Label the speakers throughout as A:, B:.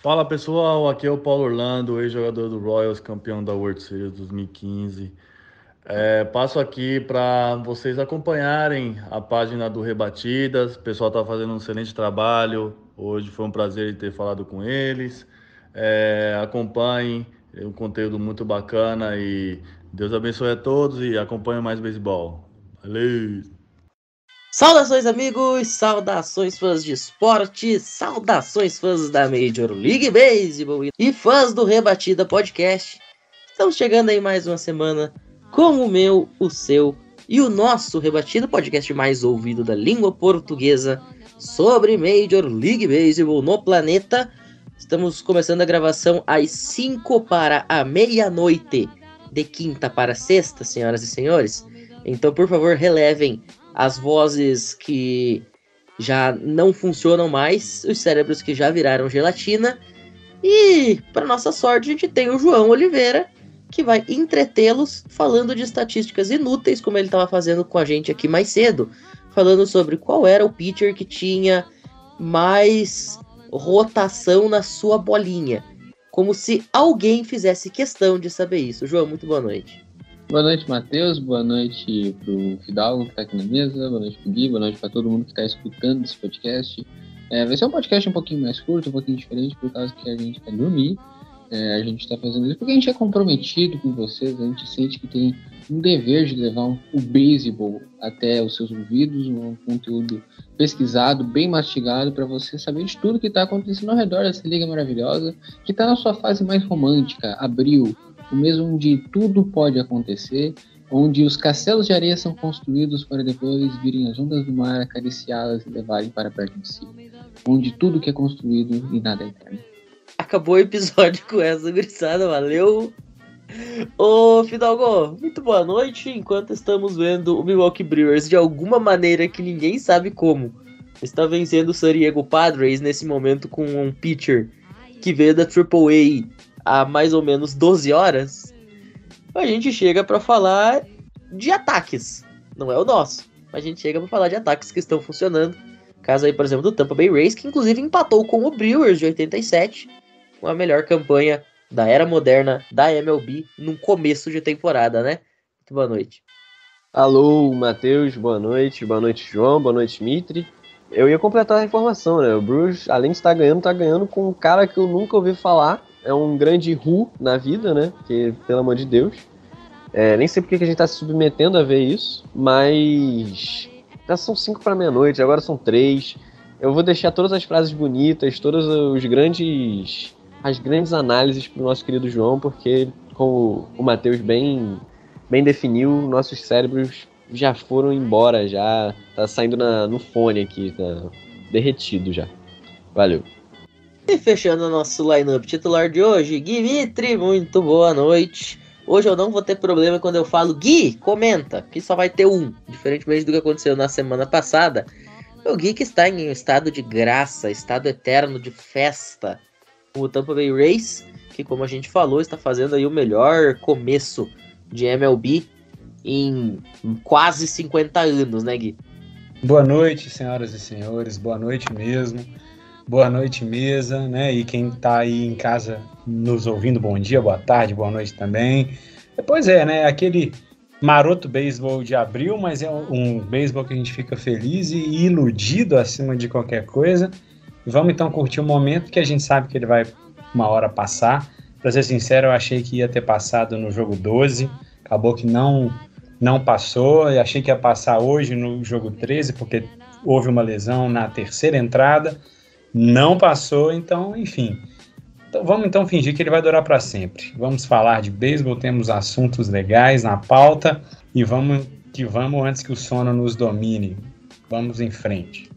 A: Fala pessoal, aqui é o Paulo Orlando, ex-jogador do Royals, campeão da World Series 2015. É, passo aqui para vocês acompanharem a página do Rebatidas. O pessoal está fazendo um excelente trabalho. Hoje foi um prazer ter falado com eles. É, acompanhem, é um conteúdo muito bacana e Deus abençoe a todos e acompanhem mais beisebol. Valeu!
B: Saudações, amigos! Saudações, fãs de esporte! Saudações, fãs da Major League Baseball e fãs do Rebatida Podcast! Estamos chegando aí mais uma semana com o meu, o seu e o nosso Rebatida Podcast mais ouvido da língua portuguesa sobre Major League Baseball no planeta. Estamos começando a gravação às 5 para a meia-noite de quinta para sexta, senhoras e senhores. Então, por favor, relevem as vozes que já não funcionam mais, os cérebros que já viraram gelatina. E, para nossa sorte, a gente tem o João Oliveira, que vai entretê-los falando de estatísticas inúteis, como ele estava fazendo com a gente aqui mais cedo, falando sobre qual era o pitcher que tinha mais rotação na sua bolinha. Como se alguém fizesse questão de saber isso. João, muito boa noite.
C: Boa noite, Matheus. Boa noite pro Fidalgo que tá aqui na mesa. Boa noite pro Gui. Boa noite para todo mundo que tá escutando esse podcast. É, vai ser um podcast um pouquinho mais curto, um pouquinho diferente, por causa que a gente quer dormir. É, a gente está fazendo isso porque a gente é comprometido com vocês, a gente sente que tem um dever de levar um, o beisebol até os seus ouvidos, um conteúdo pesquisado, bem mastigado, para você saber de tudo que está acontecendo ao redor dessa liga maravilhosa, que está na sua fase mais romântica, abril, o mesmo onde tudo pode acontecer, onde os castelos de areia são construídos para depois virem as ondas do mar, acariciá-las e levarem para perto de si, onde tudo que é construído e nada é eterno
B: acabou o episódio com essa gurizada, valeu! Ô Fidalgo, muito boa noite. Enquanto estamos vendo o Milwaukee Brewers de alguma maneira que ninguém sabe como, está vencendo o San Diego Padres nesse momento com um pitcher que veio da AAA há mais ou menos 12 horas. A gente chega para falar de ataques, não é o nosso, mas a gente chega para falar de ataques que estão funcionando. Caso aí, por exemplo, do Tampa Bay Rays, que inclusive empatou com o Brewers de 87 com a melhor campanha da era moderna da MLB num começo de temporada, né? Muito boa noite.
D: Alô, Matheus, boa noite. Boa noite, João. Boa noite, Mitri. Eu ia completar a informação, né? O Bruce, além de estar ganhando, tá ganhando com um cara que eu nunca ouvi falar. É um grande Ru na vida, né? Que, pelo amor de Deus. É, nem sei porque que a gente tá se submetendo a ver isso, mas. Já são cinco para meia-noite, agora são três. Eu vou deixar todas as frases bonitas, todos os grandes as grandes análises para o nosso querido João, porque, como o Matheus bem, bem definiu, nossos cérebros já foram embora, já tá saindo na, no fone aqui, tá derretido já. Valeu.
B: E fechando nosso lineup titular de hoje, Dimitri, muito boa noite. Hoje eu não vou ter problema quando eu falo Gui, comenta, que só vai ter um, diferentemente do que aconteceu na semana passada. O Gui que está em um estado de graça, estado eterno de festa, o Tampa Bay Rays, que como a gente falou, está fazendo aí o melhor começo de MLB em quase 50 anos, né, Gui?
E: Boa noite, senhoras e senhores, boa noite mesmo. Boa noite, mesa, né? E quem está aí em casa nos ouvindo, bom dia, boa tarde, boa noite também. Pois é, né? Aquele maroto beisebol de abril, mas é um beisebol que a gente fica feliz e iludido acima de qualquer coisa. Vamos então curtir o momento que a gente sabe que ele vai uma hora passar. Para ser sincero, eu achei que ia ter passado no jogo 12, acabou que não não passou. Achei que ia passar hoje no jogo 13, porque houve uma lesão na terceira entrada, não passou, então, enfim. Então, vamos então fingir que ele vai durar para sempre. Vamos falar de beisebol, temos assuntos legais na pauta e vamos que vamos antes que o sono nos domine. Vamos em frente.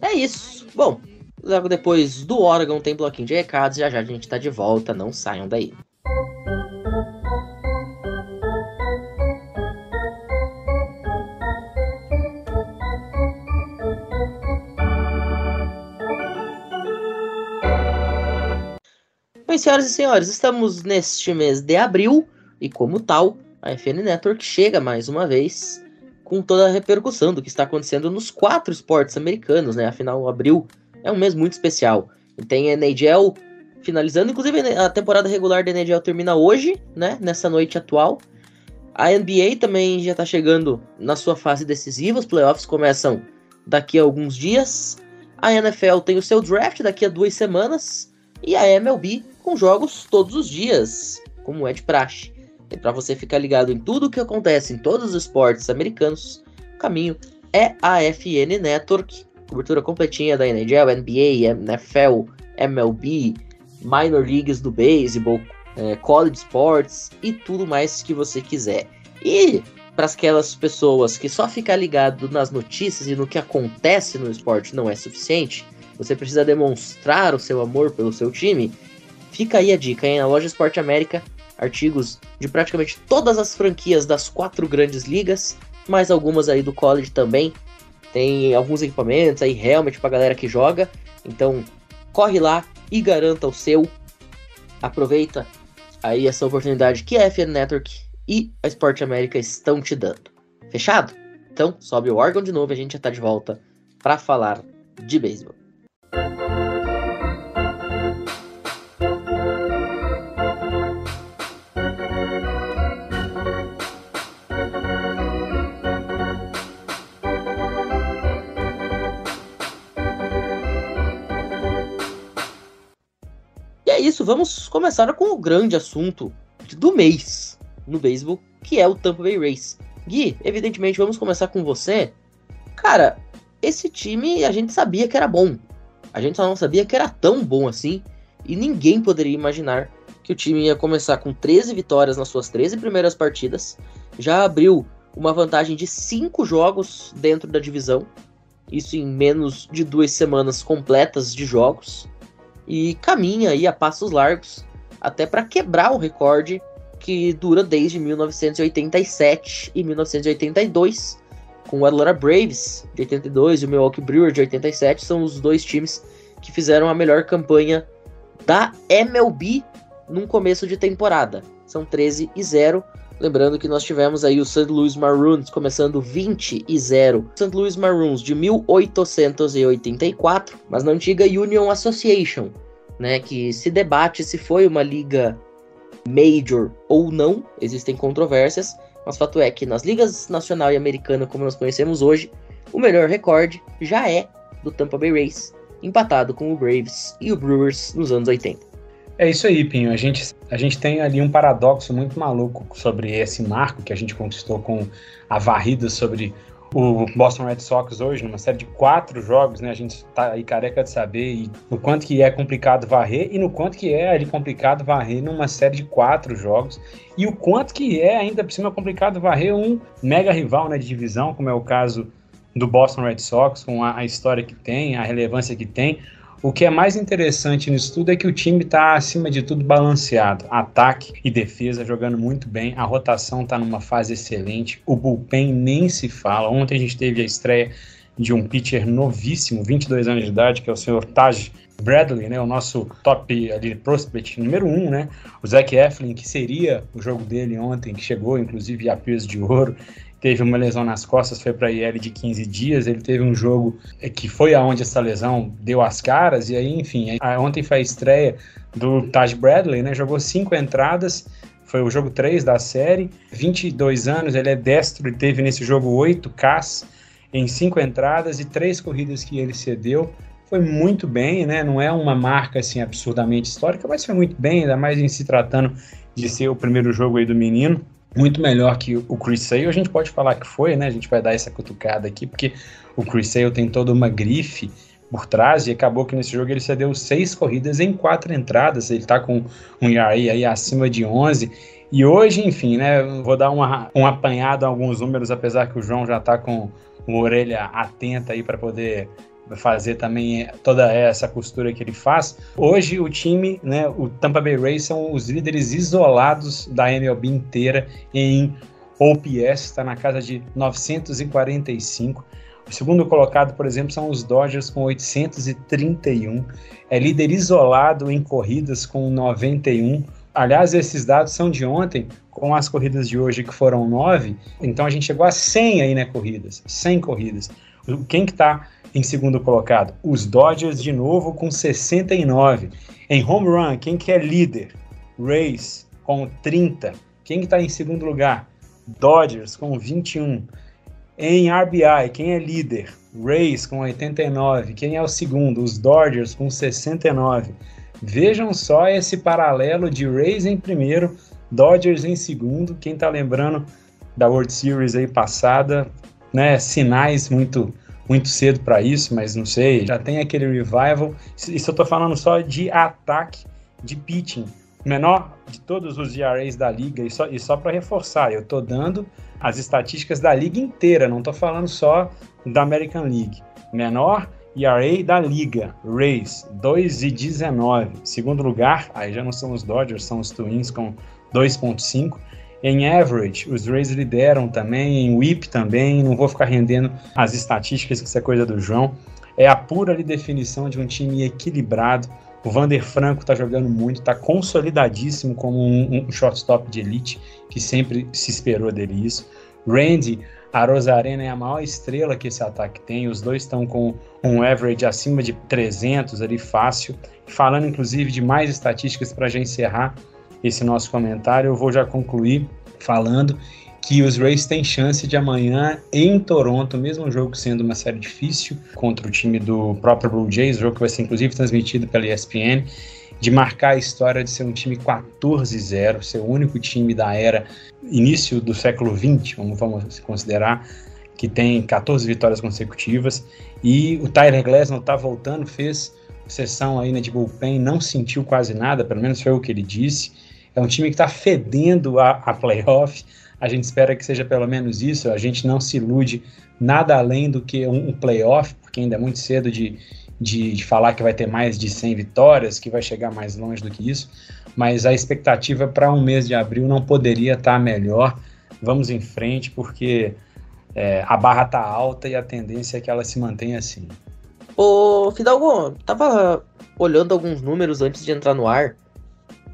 B: É isso. Bom, logo depois do Oregon tem bloquinho de recados. Já já a gente tá de volta. Não saiam daí. Bem, senhoras e senhores, estamos neste mês de abril e, como tal, a FN Network chega mais uma vez com toda a repercussão do que está acontecendo nos quatro esportes americanos, né? Afinal, abril é um mês muito especial. E tem a NHL finalizando, inclusive a temporada regular da NHL termina hoje, né? Nessa noite atual. A NBA também já está chegando na sua fase decisiva, os playoffs começam daqui a alguns dias. A NFL tem o seu draft daqui a duas semanas. E a MLB com jogos todos os dias, como é de praxe. E para você ficar ligado em tudo o que acontece em todos os esportes americanos, o caminho é a FN Network, cobertura completinha da NHL, NBA, NFL, MLB, minor leagues do beisebol, é, college sports e tudo mais que você quiser. E para aquelas pessoas que só ficar ligado nas notícias e no que acontece no esporte não é suficiente, você precisa demonstrar o seu amor pelo seu time. Fica aí a dica, hein? Na loja Esporte América, artigos de praticamente todas as franquias das quatro grandes ligas, mais algumas aí do college também. Tem alguns equipamentos aí, helmet pra galera que joga. Então, corre lá e garanta o seu. Aproveita aí essa oportunidade que a FN Network e a Esporte América estão te dando. Fechado? Então, sobe o órgão de novo e a gente já tá de volta para falar de beisebol. Isso, vamos começar com o grande assunto do mês no beisebol, que é o Tampa Bay Rays. Gui, evidentemente, vamos começar com você. Cara, esse time a gente sabia que era bom. A gente só não sabia que era tão bom assim. E ninguém poderia imaginar que o time ia começar com 13 vitórias nas suas 13 primeiras partidas. Já abriu uma vantagem de 5 jogos dentro da divisão. Isso em menos de duas semanas completas de jogos. E caminha aí a passos largos até para quebrar o recorde que dura desde 1987 e 1982 com o Atlanta Braves de 82 e o Milwaukee Brewers de 87 são os dois times que fizeram a melhor campanha da MLB num começo de temporada. São 13 e 0. Lembrando que nós tivemos aí o St. Louis Maroons começando 20 e 0. St. Louis Maroons de 1884, mas na antiga Union Association, né, que se debate se foi uma liga major ou não, existem controvérsias, mas fato é que nas ligas nacional e americana, como nós conhecemos hoje, o melhor recorde já é do Tampa Bay Rays, empatado com o Braves e o Brewers nos anos 80.
E: É isso aí, Pinho. A gente, a gente tem ali um paradoxo muito maluco sobre esse marco que a gente conquistou com a varrida sobre o Boston Red Sox hoje, numa série de quatro jogos, né? A gente tá aí careca de saber no quanto que é complicado varrer e no quanto que é ali complicado varrer numa série de quatro jogos e o quanto que é ainda por cima complicado varrer um mega rival né, de divisão, como é o caso do Boston Red Sox, com a, a história que tem, a relevância que tem. O que é mais interessante nisso tudo é que o time está, acima de tudo, balanceado. Ataque e defesa jogando muito bem. A rotação está numa fase excelente. O bullpen nem se fala. Ontem a gente teve a estreia de um pitcher novíssimo, 22 anos de idade, que é o senhor Taj Bradley, né, o nosso top ali, prospect número um, né, o Zach Eflin, que seria o jogo dele ontem, que chegou inclusive a peso de ouro, teve uma lesão nas costas, foi para IL de 15 dias, ele teve um jogo é, que foi aonde essa lesão deu as caras, e aí, enfim, ontem foi a estreia do Taj Bradley, né, jogou cinco entradas, foi o jogo 3 da série, 22 anos, ele é destro, ele teve nesse jogo 8 Ks em cinco entradas e três corridas que ele cedeu, foi muito bem, né? Não é uma marca assim absurdamente histórica, mas foi muito bem, ainda mais em se tratando de ser o primeiro jogo aí do menino muito melhor que o Chris Sale. A gente pode falar que foi, né? A gente vai dar essa cutucada aqui, porque o Chris Sale tem toda uma grife por trás e acabou que nesse jogo ele cedeu seis corridas em quatro entradas. Ele tá com um ERA aí acima de 11. E hoje, enfim, né? Vou dar uma, um apanhado a alguns números, apesar que o João já tá com uma orelha atenta aí para poder fazer também toda essa costura que ele faz. Hoje o time, né, o Tampa Bay Rays são os líderes isolados da MLB inteira em OPS, está na casa de 945. O segundo colocado, por exemplo, são os Dodgers com 831. É líder isolado em corridas com 91. Aliás, esses dados são de ontem, com as corridas de hoje que foram 9. Então a gente chegou a 100 aí, né, corridas. 100 corridas. Quem que tá em segundo colocado? Os Dodgers de novo com 69. Em home run, quem que é líder? Rays com 30. Quem que tá em segundo lugar? Dodgers com 21. Em RBI, quem é líder? Rays com 89. Quem é o segundo? Os Dodgers com 69. Vejam só esse paralelo de Rays em primeiro, Dodgers em segundo. Quem tá lembrando da World Series aí passada, né? Sinais muito muito cedo para isso, mas não sei. Já tem aquele revival. Isso eu tô falando só de ataque, de pitching menor de todos os ERAs da liga, e só, e só para reforçar, eu estou dando as estatísticas da liga inteira, não estou falando só da American League. Menor ERA da liga, Rays, 2,19. Segundo lugar, aí já não são os Dodgers, são os Twins com 2,5. Em average, os Rays lideram também, em whip também, não vou ficar rendendo as estatísticas, que isso é coisa do João. É a pura definição de um time equilibrado, o Vander Franco está jogando muito, está consolidadíssimo como um, um, shortstop de elite, que sempre se esperou dele isso. Randy, a Rosarena é a maior estrela que esse ataque tem, os dois estão com um average acima de 300 ali fácil. Falando inclusive de mais estatísticas para já encerrar esse nosso comentário, eu vou já concluir falando que os Rays têm chance de amanhã em Toronto, mesmo jogo sendo uma série difícil contra o time do próprio Blue Jays, jogo que vai ser inclusive transmitido pela ESPN, de marcar a história de ser um time 14-0, ser o único time da era início do século 20, vamos, vamos considerar, que tem 14 vitórias consecutivas. E o Tyler Glasnow está voltando, fez sessão aí né, de bullpen, não sentiu quase nada, pelo menos foi o que ele disse. É um time que está fedendo a, a playoff a gente espera que seja pelo menos isso. A gente não se ilude nada além do que um, um playoff, porque ainda é muito cedo de, de, de, falar que vai ter mais de 100 vitórias, que vai chegar mais longe do que isso. Mas a expectativa para um mês de abril não poderia estar tá melhor. Vamos em frente, porque é, a barra está alta e a tendência é que ela se mantenha assim.
B: Ô, Fidalgo, tava olhando alguns números antes de entrar no ar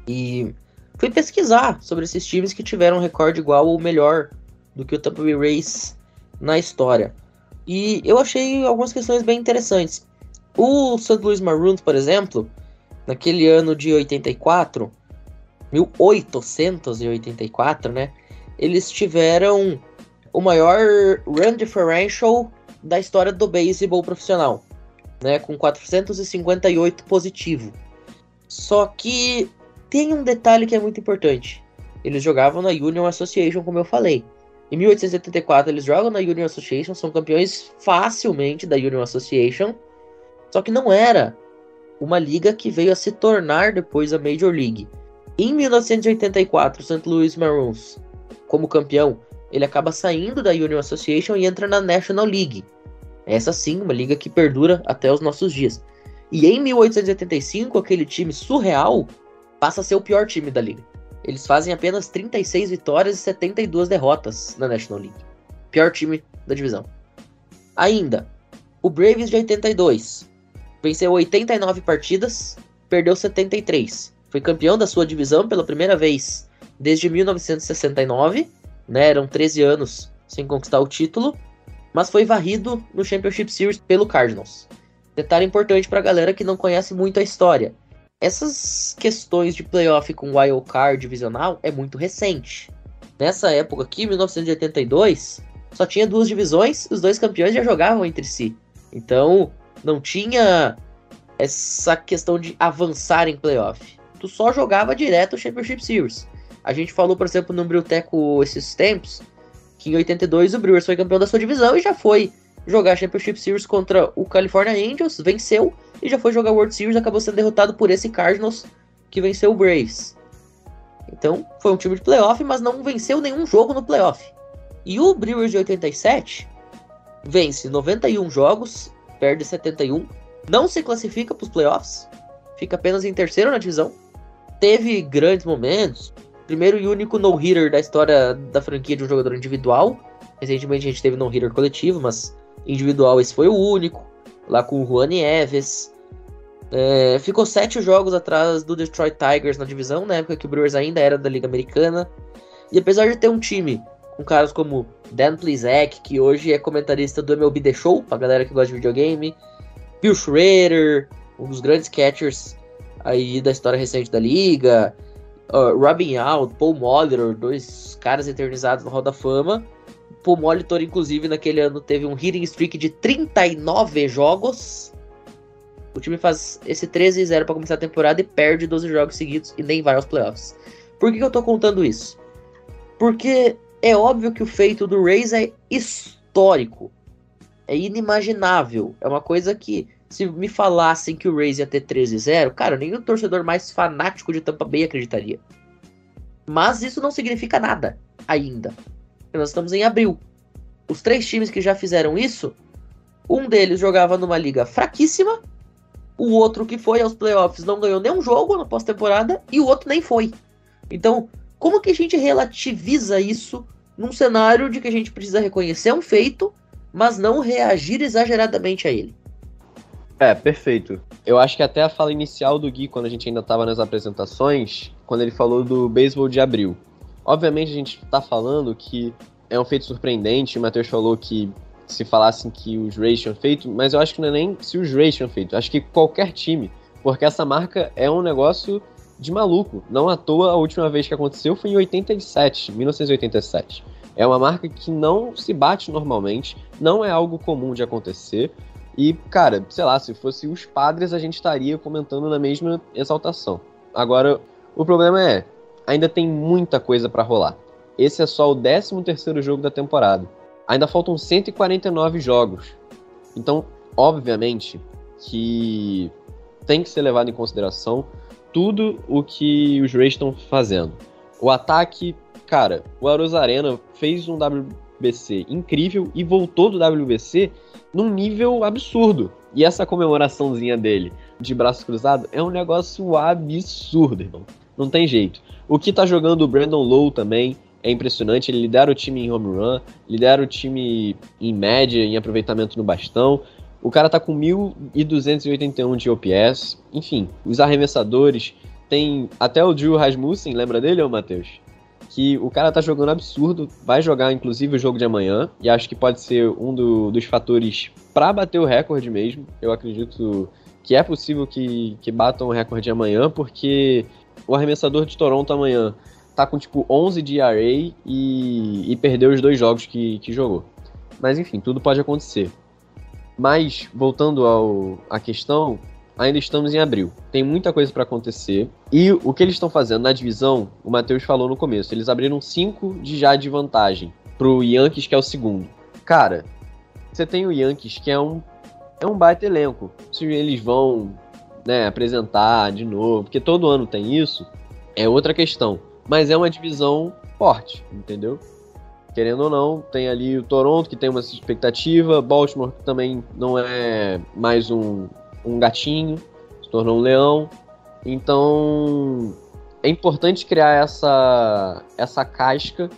B: e fui pesquisar sobre esses times que tiveram um recorde igual ou melhor do que o Tampa Bay Rays na história. E eu achei algumas questões bem interessantes. O St. Louis Maroons, por exemplo, naquele ano de 84, 1884, né? Eles tiveram o maior run differential da história do beisebol profissional, né, com 458 positivo. Só que tem um detalhe que é muito importante. Eles jogavam na Union Association, como eu falei. Em 1874 eles jogam na Union Association, são campeões facilmente da Union Association. Só que não era uma liga que veio a se tornar depois a Major League. Em 1984, o St. Louis Maroons, como campeão, ele acaba saindo da Union Association e entra na National League. Essa sim, uma liga que perdura até os nossos dias. E em 1885, aquele time surreal passa a ser o pior time da liga. Eles fazem apenas 36 vitórias e 72 derrotas na National League. Pior time da divisão. Ainda, o Braves de 82 venceu 89 partidas, perdeu 73. Foi campeão da sua divisão pela primeira vez desde 1969, né? Eram 13 anos sem conquistar o título, mas foi varrido no Championship Series pelo Cardinals. Detalhe importante para a galera que não conhece muito a história essas questões de playoff com wild card divisional é muito recente. Nessa época aqui, 1982, só tinha duas divisões, os dois campeões já jogavam entre si. Então, não tinha essa questão de avançar em playoff. Tu só jogava direto o Championship Series. A gente falou, por exemplo, no Brewteco esses tempos, que em 82 o Brewers foi campeão da sua divisão e já foi jogar Championship Series contra o California Angels, venceu e já foi jogar World Series, acabou sendo derrotado por esse Cardinals que venceu o Braves. Então, foi um time de playoff, mas não venceu nenhum jogo no playoff. E o Brewers de 87 vence 91 jogos, perde 71, não se classifica para os playoffs, fica apenas em terceiro na divisão. Teve grandes momentos, primeiro e único no-hitter da história da franquia de um jogador individual. Recentemente a gente teve no-hitter coletivo, mas individual esse foi o único, lá com o Juan Eves. É, ficou sete jogos atrás do Detroit Tigers na divisão, na época que o Brewers ainda era da Liga Americana. E apesar de ter um time com caras como Dan Plizek, que hoje é comentarista do MLB The Show, pra galera que gosta de videogame, Bill Schrader, um dos grandes catchers aí da história recente da liga, uh, Robin Paul Molitor, dois caras eternizados no Hall da Fama. Paul Molitor, inclusive, naquele ano teve um hitting streak de 39 jogos. O time faz esse 13-0 para começar a temporada e perde 12 jogos seguidos e nem vai aos playoffs. Por que, que eu tô contando isso? Porque é óbvio que o feito do Rays é histórico. É inimaginável. É uma coisa que, se me falassem que o Rays ia ter 13-0, cara, o torcedor mais fanático de Tampa Bay acreditaria. Mas isso não significa nada ainda. Nós estamos em abril. Os três times que já fizeram isso, um deles jogava numa liga fraquíssima, o outro que foi aos playoffs não ganhou nenhum jogo na pós-temporada e o outro nem foi. Então, como que a gente relativiza isso num cenário de que a gente precisa reconhecer um feito, mas não reagir exageradamente a ele?
D: É, perfeito. Eu acho que até a fala inicial do Gui, quando a gente ainda estava nas apresentações, quando ele falou do beisebol de abril. Obviamente a gente está falando que é um feito surpreendente, o Matheus falou que se falassem que os Rays tinham feito, mas eu acho que não é nem se os Rays tinham feito, acho que qualquer time, porque essa marca é um negócio de maluco. Não à toa, a última vez que aconteceu foi em 87, 1987. É uma marca que não se bate normalmente, não é algo comum de acontecer. E, cara, sei lá, se fosse os padres, a gente estaria comentando na mesma exaltação. Agora, o problema é, ainda tem muita coisa para rolar. Esse é só o 13 terceiro jogo da temporada. Ainda faltam 149 jogos. Então, obviamente, que tem que ser levado em consideração tudo o que os Rays estão fazendo. O ataque, cara, o Arena fez um WBC incrível e voltou do WBC num nível absurdo. E essa comemoraçãozinha dele de braço cruzado é um negócio absurdo, irmão. Não tem jeito. O que tá jogando o Brandon Lowe também é impressionante. Ele lidera o time em home run, lidera o time em média, em aproveitamento no bastão. O cara tá com 1.281 de OPS. Enfim, os arremessadores. Tem até o Drew Rasmussen, lembra dele, ô Matheus? Que o cara tá jogando absurdo. Vai jogar, inclusive, o jogo de amanhã. E acho que pode ser um do, dos fatores para bater o recorde mesmo. Eu acredito que é possível que, que batam o recorde amanhã, porque o arremessador de Toronto amanhã tá com tipo 11 de ERA e, e perdeu os dois jogos que, que jogou. Mas enfim, tudo pode acontecer. Mas, voltando ao, à questão, ainda estamos em abril. Tem muita coisa para acontecer. E o que eles estão fazendo na divisão, o Matheus falou no começo, eles abriram 5 de já de vantagem pro Yankees, que é o segundo. Cara, você tem o Yankees, que é um, é um baita elenco. Se eles vão né, apresentar de novo, porque todo ano tem isso, é outra questão. Mas é uma divisão forte, entendeu? querendo ou não, tem ali o Toronto, que tem uma expectativa, Baltimore, que também não é mais um, um gatinho, se tornou um leão. Então, é importante criar essa, essa casca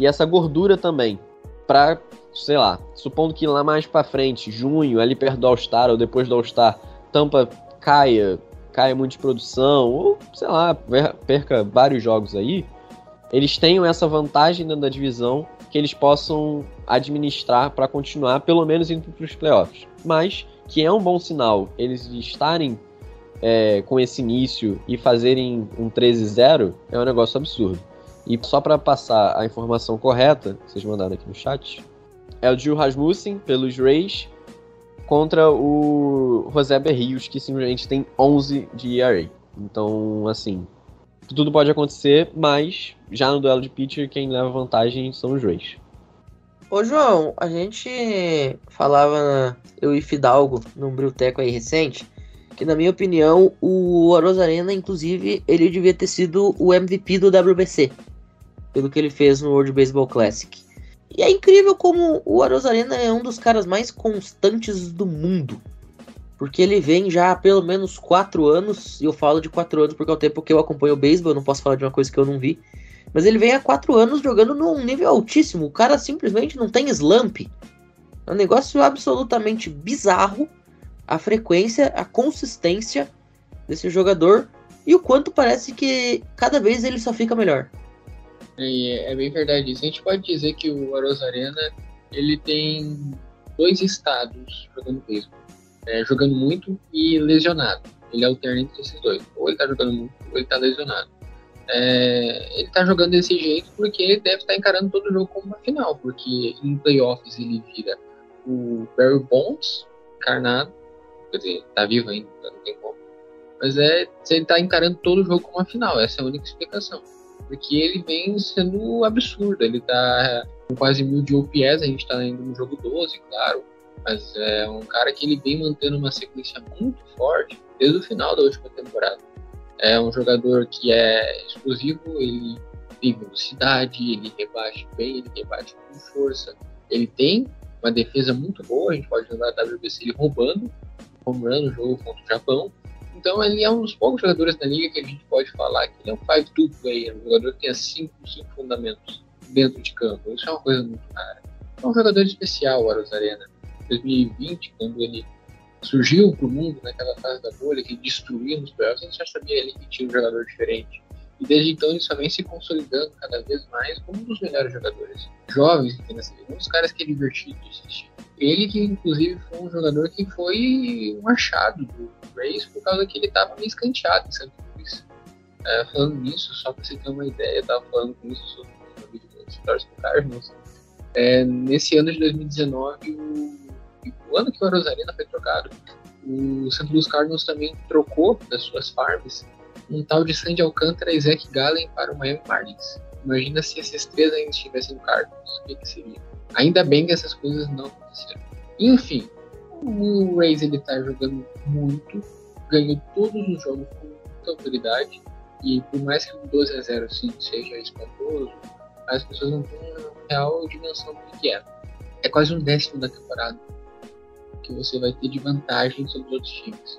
D: e essa gordura também, para, sei lá, supondo que lá mais para frente, junho, ali perto do All-Star ou depois do All-Star, Tampa caia, caia muito de produção, ou sei lá, perca vários jogos aí, eles tenham essa vantagem dentro da divisão que eles possam administrar para continuar, pelo menos indo para os playoffs. Mas que é um bom sinal eles estarem é, com esse início e fazerem um 13-0 é um negócio absurdo. E só para passar a informação correta, vocês mandaram aqui no chat, é o Gil Rasmussen pelos Rays contra o José Berrios, que simplesmente tem 11 de ERA. Então, assim, tudo pode acontecer, mas já no duelo de pitcher, quem leva vantagem são os Rays.
B: Ô João, a gente falava, eu e Fidalgo, num Brilteco aí recente, que na minha opinião, o Arena, inclusive, ele devia ter sido o MVP do WBC, pelo que ele fez no World Baseball Classic. E é incrível como o Arozarena é um dos caras mais constantes do mundo. Porque ele vem já há pelo menos quatro anos, e eu falo de quatro anos porque é o tempo que eu acompanho o beisebol, eu não posso falar de uma coisa que eu não vi. Mas ele vem há quatro anos jogando num nível altíssimo. O cara simplesmente não tem slump. É um negócio absolutamente bizarro. A frequência, a consistência desse jogador e o quanto parece que cada vez ele só fica melhor.
C: É, é bem verdade isso. A gente pode dizer que o Arena ele tem dois estados jogando beisebol. É, jogando muito e lesionado. Ele alterna entre esses dois. Ou ele tá jogando muito, ou ele tá lesionado. É, ele tá jogando desse jeito porque ele deve estar encarando todo o jogo como uma final, porque em playoffs ele vira o Barry Bonds encarnado, quer dizer, tá vivo ainda, não tem como. Mas é, ele tá encarando todo o jogo como uma final, essa é a única explicação. Porque ele vem sendo absurdo, ele tá com quase mil de OPS, a gente tá indo no jogo 12, claro, mas é um cara que ele vem mantendo uma sequência muito forte desde o final da última temporada. É um jogador que é explosivo, ele tem velocidade, ele rebate bem, ele rebate com força. Ele tem uma defesa muito boa, a gente pode lembrar da WBC ele roubando, roubando o jogo contra o Japão. Então ele é um dos poucos jogadores da liga que a gente pode falar que ele é um 5-2 player, um jogador que tem cinco, cinco fundamentos dentro de campo. Isso é uma coisa muito rara. É um jogador especial, o Aros Arena. 2020, quando ele surgiu para o mundo naquela fase da bolha, que destruiu nos playoffs, a gente já sabia ali que tinha um jogador diferente. E desde então ele só vem se consolidando cada vez mais como um dos melhores jogadores jovens que tem nessa liga, um dos caras que é divertido de assistir. Ele que inclusive foi um jogador que foi um achado do Race por causa que ele estava meio escanteado em Santo Luís. É, falando nisso, só para você ter uma ideia, eu estava falando com isso sobre o vídeo do Stories do Cardinals. É, nesse ano de 2019, o, o ano que o Rosarina foi trocado, o Santo Luís Cardinals também trocou das suas farms um tal de Sandy Alcântara e Zach Gallen para o Miami Marlins. Imagina se esses três ainda estivessem no Cardinals, o que, que seria? Ainda bem que essas coisas não aconteceram. Enfim, o Rays ele tá jogando muito, ganhou todos os jogos com muita autoridade, e por mais que o 12 a 0 sim seja espantoso, as pessoas não têm uma real dimensão do que é. É quase um décimo da temporada que você vai ter de vantagem sobre os outros times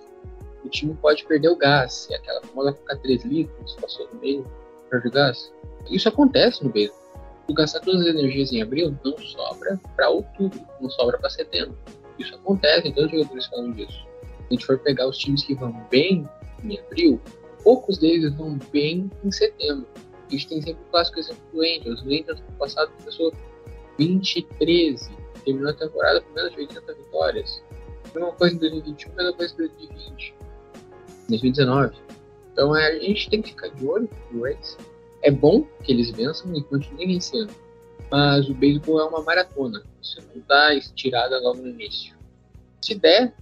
C: o time pode perder o gás, e aquela famosa ficar 3 litros, passou no meio, perde o gás. Isso acontece no beisebol. Tu gastar todas as energias em abril não sobra para outubro, não sobra para setembro. Isso acontece, então os jogadores falam disso. Se a gente for pegar os times que vão bem em abril, poucos deles vão bem em setembro. A gente tem sempre o clássico exemplo do Angels. O Angels no passado começou 20 13, terminou a temporada com menos de 80 vitórias. Mesma coisa em 2021, mesma coisa em 2020. 2019. Então é, a gente tem que ficar de olho no Rays. É bom que eles vençam e continuem vencendo. Mas o beisebol é uma maratona. Você não dá estirada logo no início. Se der,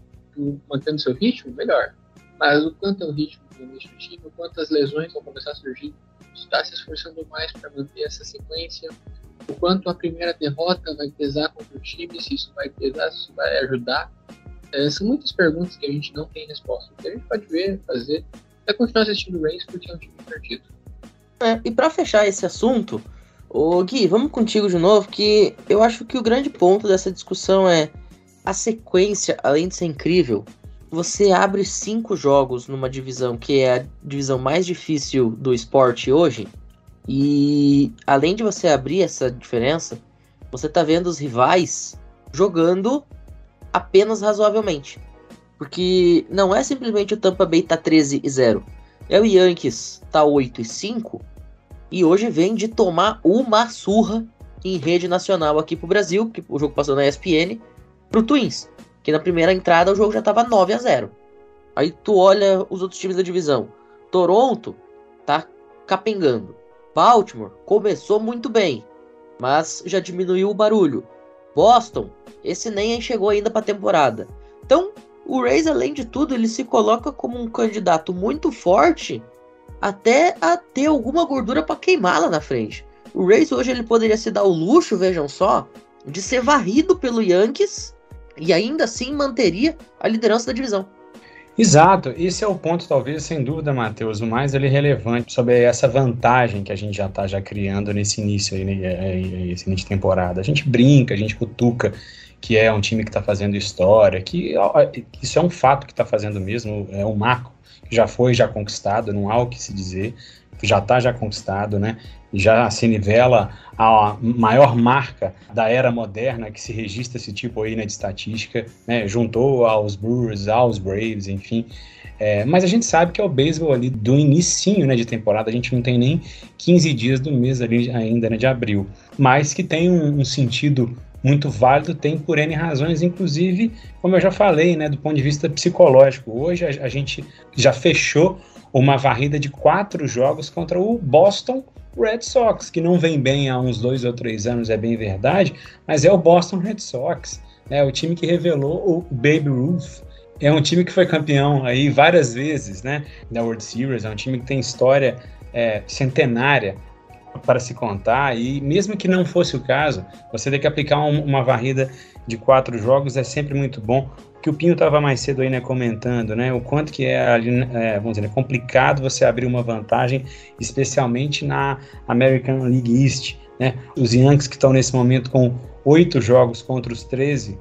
C: mantendo seu ritmo, melhor. Mas o quanto é o ritmo do início do time, o quanto as lesões vão começar a surgir, está se esforçando mais para manter essa sequência, o quanto a primeira derrota vai pesar contra o time, se isso vai pesar, se isso vai ajudar é, são muitas perguntas que a gente não tem resposta. O que a gente pode ver, fazer, é continuar assistindo o Race porque é um time divertido.
B: É, e para fechar esse assunto, o Gui, vamos contigo de novo, que eu acho que o grande ponto dessa discussão é a sequência, além de ser incrível, você abre cinco jogos numa divisão que é a divisão mais difícil do esporte hoje, e além de você abrir essa diferença, você tá vendo os rivais jogando apenas razoavelmente. Porque não é simplesmente o Tampa Bay tá 13 e 0. É o Yankees tá 8 e 5 e hoje vem de tomar uma surra em rede nacional aqui pro Brasil, que o jogo passou na ESPN, pro Twins, que na primeira entrada o jogo já tava 9 a 0. Aí tu olha os outros times da divisão. Toronto tá capengando. Baltimore começou muito bem, mas já diminuiu o barulho. Boston, esse nem chegou ainda para a temporada. Então, o Rays, além de tudo, ele se coloca como um candidato muito forte até a ter alguma gordura para queimar lá na frente. O Rays hoje ele poderia se dar o luxo, vejam só, de ser varrido pelo Yankees e ainda assim manteria a liderança da divisão.
E: Exato, esse é o ponto, talvez, sem dúvida, Matheus, o mais ele relevante sobre essa vantagem que a gente já está já criando nesse início, aí, né, é, esse início de temporada. A gente brinca, a gente cutuca que é um time que está fazendo história, que isso é um fato que está fazendo mesmo, é um marco que já foi já conquistado, não há o que se dizer, já está já conquistado, né? Já se nivela a maior marca da era moderna que se registra esse tipo aí né, de estatística, né? Juntou aos Brewers, aos Braves, enfim. É, mas a gente sabe que é o beisebol ali do inicinho né, de temporada, a gente não tem nem 15 dias do mês ali ainda né, de abril, mas que tem um, um sentido muito válido, tem por N razões, inclusive, como eu já falei, né, do ponto de vista psicológico. Hoje a, a gente já fechou uma varrida de quatro jogos contra o Boston Red Sox, que não vem bem há uns dois ou três anos, é bem verdade, mas é o Boston Red Sox, né, o time que revelou o Baby Ruth. É um time que foi campeão aí várias vezes, né, da World Series, é um time que tem história é, centenária para se contar, e mesmo que não fosse o caso, você ter que aplicar um, uma varrida de quatro jogos é sempre muito bom. Que o Pinho estava mais cedo aí, né, comentando, né, o quanto que é, é vamos dizer, é complicado você abrir uma vantagem, especialmente na American League East, né, os Yankees que estão nesse momento com oito jogos contra os 13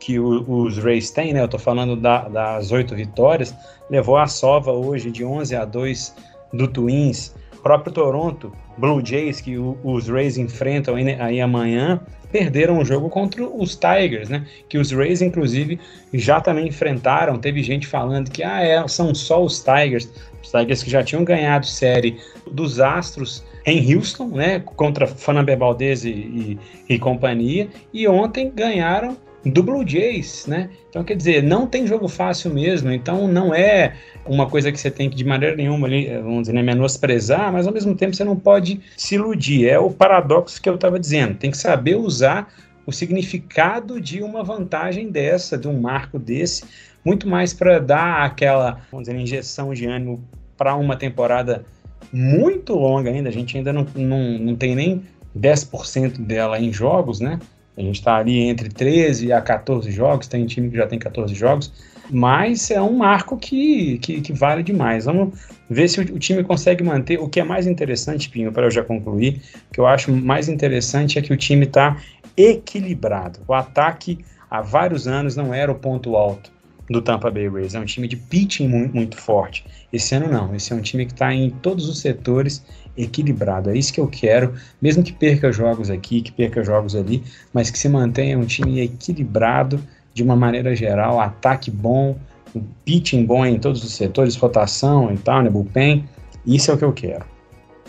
E: que o, os Rays têm, né, eu estou falando da, das oito vitórias, levou a sova hoje de 11 a 2 do Twins, próprio Toronto Blue Jays, que os Rays enfrentam aí, né, aí, amanhã, perderam o jogo contra os Tigers, né? Que os Rays, inclusive, já também enfrentaram. Teve gente falando que ah, é, são só os Tigers, os Tigers que já tinham ganhado série dos Astros em Houston, né? Contra Fanaber Valdez e, e companhia, e ontem ganharam do Blue Jays, né? Então, quer dizer, não tem jogo fácil mesmo, então não é uma coisa que você tem que de maneira nenhuma ali, vamos dizer, né, menosprezar, mas ao mesmo tempo você não pode se iludir. É o paradoxo que eu estava dizendo, tem que saber usar o significado de uma vantagem dessa, de um marco desse, muito mais para dar aquela, vamos dizer, injeção de ânimo para uma temporada muito longa ainda, a gente ainda não, não, não tem nem 10% dela em jogos, né? A gente está ali entre 13 a 14 jogos, tem time que já tem 14 jogos, mas é um marco que, que, que vale demais. Vamos ver se o, time consegue manter. O que é mais interessante, Pinho, para eu já concluir, o que eu acho mais interessante é que o time está equilibrado. O ataque há vários anos não era o ponto alto do Tampa Bay Rays. É um time de pitching muito, muito forte. Esse ano não. Esse é um time que está em todos os setores equilibrado. É isso que eu quero, mesmo que perca jogos aqui, que perca jogos ali, mas que se mantenha um time equilibrado de uma maneira geral, ataque bom, um pitching bom em todos os setores, rotação e tal, né, bullpen. Isso é o que eu quero.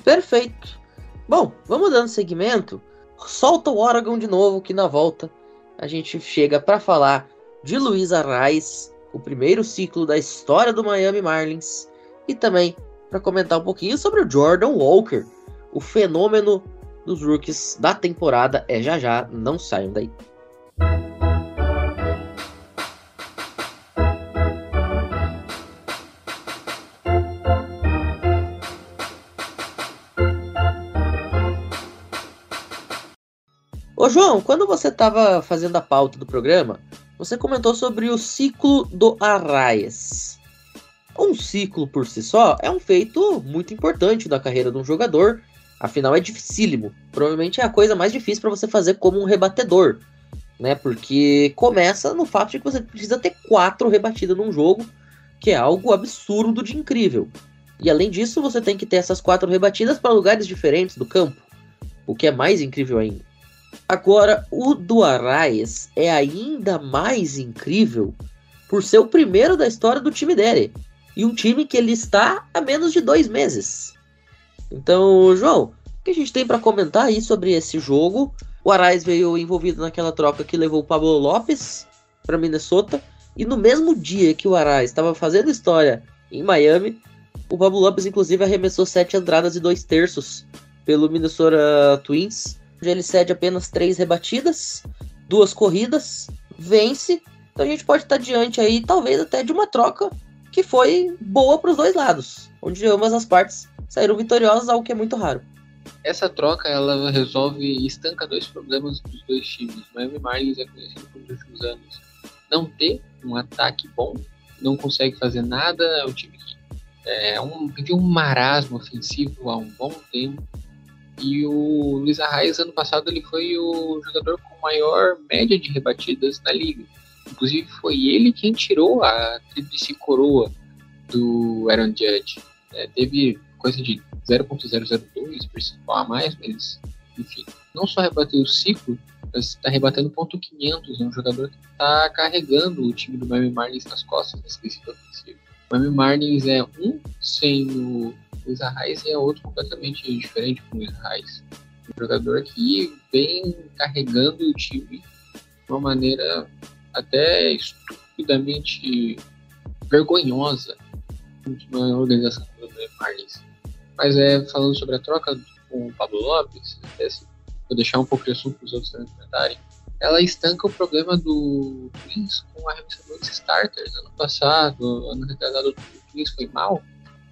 B: Perfeito. Bom, vamos dando seguimento. Solta o Oregon de novo, que na volta a gente chega para falar de Luiz Arraes, o primeiro ciclo da história do Miami Marlins, e também para comentar um pouquinho sobre o Jordan Walker, o fenômeno dos rookies da temporada. É já já, não saiam daí. Ô João, quando você estava fazendo a pauta do programa, você comentou sobre o ciclo do Arraias. Um ciclo por si só é um feito muito importante da carreira de um jogador, afinal é dificílimo. Provavelmente é a coisa mais difícil para você fazer como um rebatedor, né? Porque começa no fato de que você precisa ter quatro rebatidas num jogo, que é algo absurdo de incrível. E além disso, você tem que ter essas quatro rebatidas para lugares diferentes do campo, o que é mais incrível ainda. Agora, o do Arraes é ainda mais incrível por ser o primeiro da história do time dele e um time que ele está há menos de dois meses. Então, João, o que a gente tem para comentar aí sobre esse jogo? O Arraes veio envolvido naquela troca que levou o Pablo Lopes para Minnesota. E no mesmo dia que o Arraes estava fazendo história em Miami, o Pablo Lopes, inclusive, arremessou sete entradas e dois terços pelo Minnesota Twins. Onde ele cede apenas três rebatidas, duas corridas, vence. Então a gente pode estar diante aí, talvez até de uma troca que foi boa para os dois lados, onde ambas as partes saíram vitoriosas, algo que é muito raro.
C: Essa troca ela resolve e estanca dois problemas dos dois times. O Miami Marlins é conhecido por nos últimos anos não ter um ataque bom não consegue fazer nada, é um time que é um, vive um marasmo ofensivo há um bom tempo. E o Luiz Arraes, ano passado, ele foi o jogador com maior média de rebatidas na liga. Inclusive, foi ele quem tirou a tríplice coroa do Aaron Judge. É, teve coisa de 0.002 percentual a mais, mas, enfim, não só rebateu o ciclo, mas está rebatendo ponto 500. É um jogador que está carregando o time do Miami Marlins nas costas nesse quesito ofensivo. O Miami Marlins é um sem o Luiz Arraes e é outro completamente diferente com o Luiz Arraes. Um jogador que vem carregando o time de uma maneira até estupidamente vergonhosa na organização do Marlins. Mas é falando sobre a troca com o Pablo Lopes, vou deixar um pouco de assunto para os outros comentarem. Ela estanca o problema do Twins com arremessadores starters. Ano passado, ano retrasado, o Twins foi mal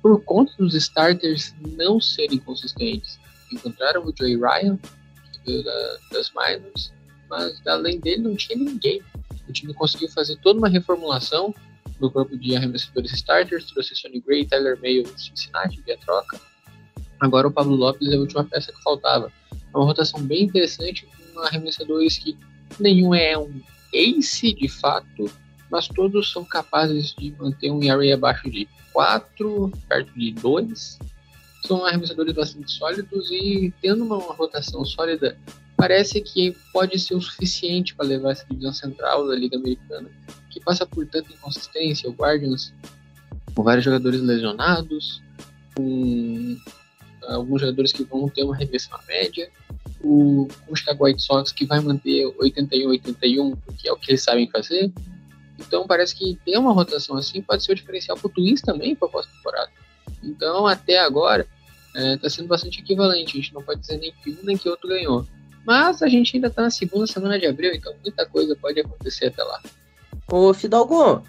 C: por conta dos starters não serem consistentes. Encontraram o Joey Ryan, das minors, mas além dele não tinha ninguém. O time conseguiu fazer toda uma reformulação no corpo de arremessadores starters, trouxe Sonny Gray, Tyler Mayo Cincinnati via troca. Agora o Pablo Lopes é a última peça que faltava. É uma rotação bem interessante com arremessadores que nenhum é um ace de fato, mas todos são capazes de manter um ERA abaixo de 4, perto de 2. São arremessadores bastante sólidos e tendo uma rotação sólida, parece que pode ser o suficiente para levar essa divisão central da Liga Americana, que passa por tanta inconsistência. O Guardians com vários jogadores lesionados, com alguns jogadores que vão ter uma regressão à média, o, Chicago White Sox que vai manter 81-81, porque é o que eles sabem fazer. Então parece que ter uma rotação assim pode ser o diferencial para o Twins também para a pós-temporada. Então até agora está é, sendo bastante equivalente. A gente não pode dizer nem que um nem que outro ganhou. Mas a gente ainda está na segunda semana de abril, então muita coisa pode acontecer até lá.
B: Ô Fidalgo,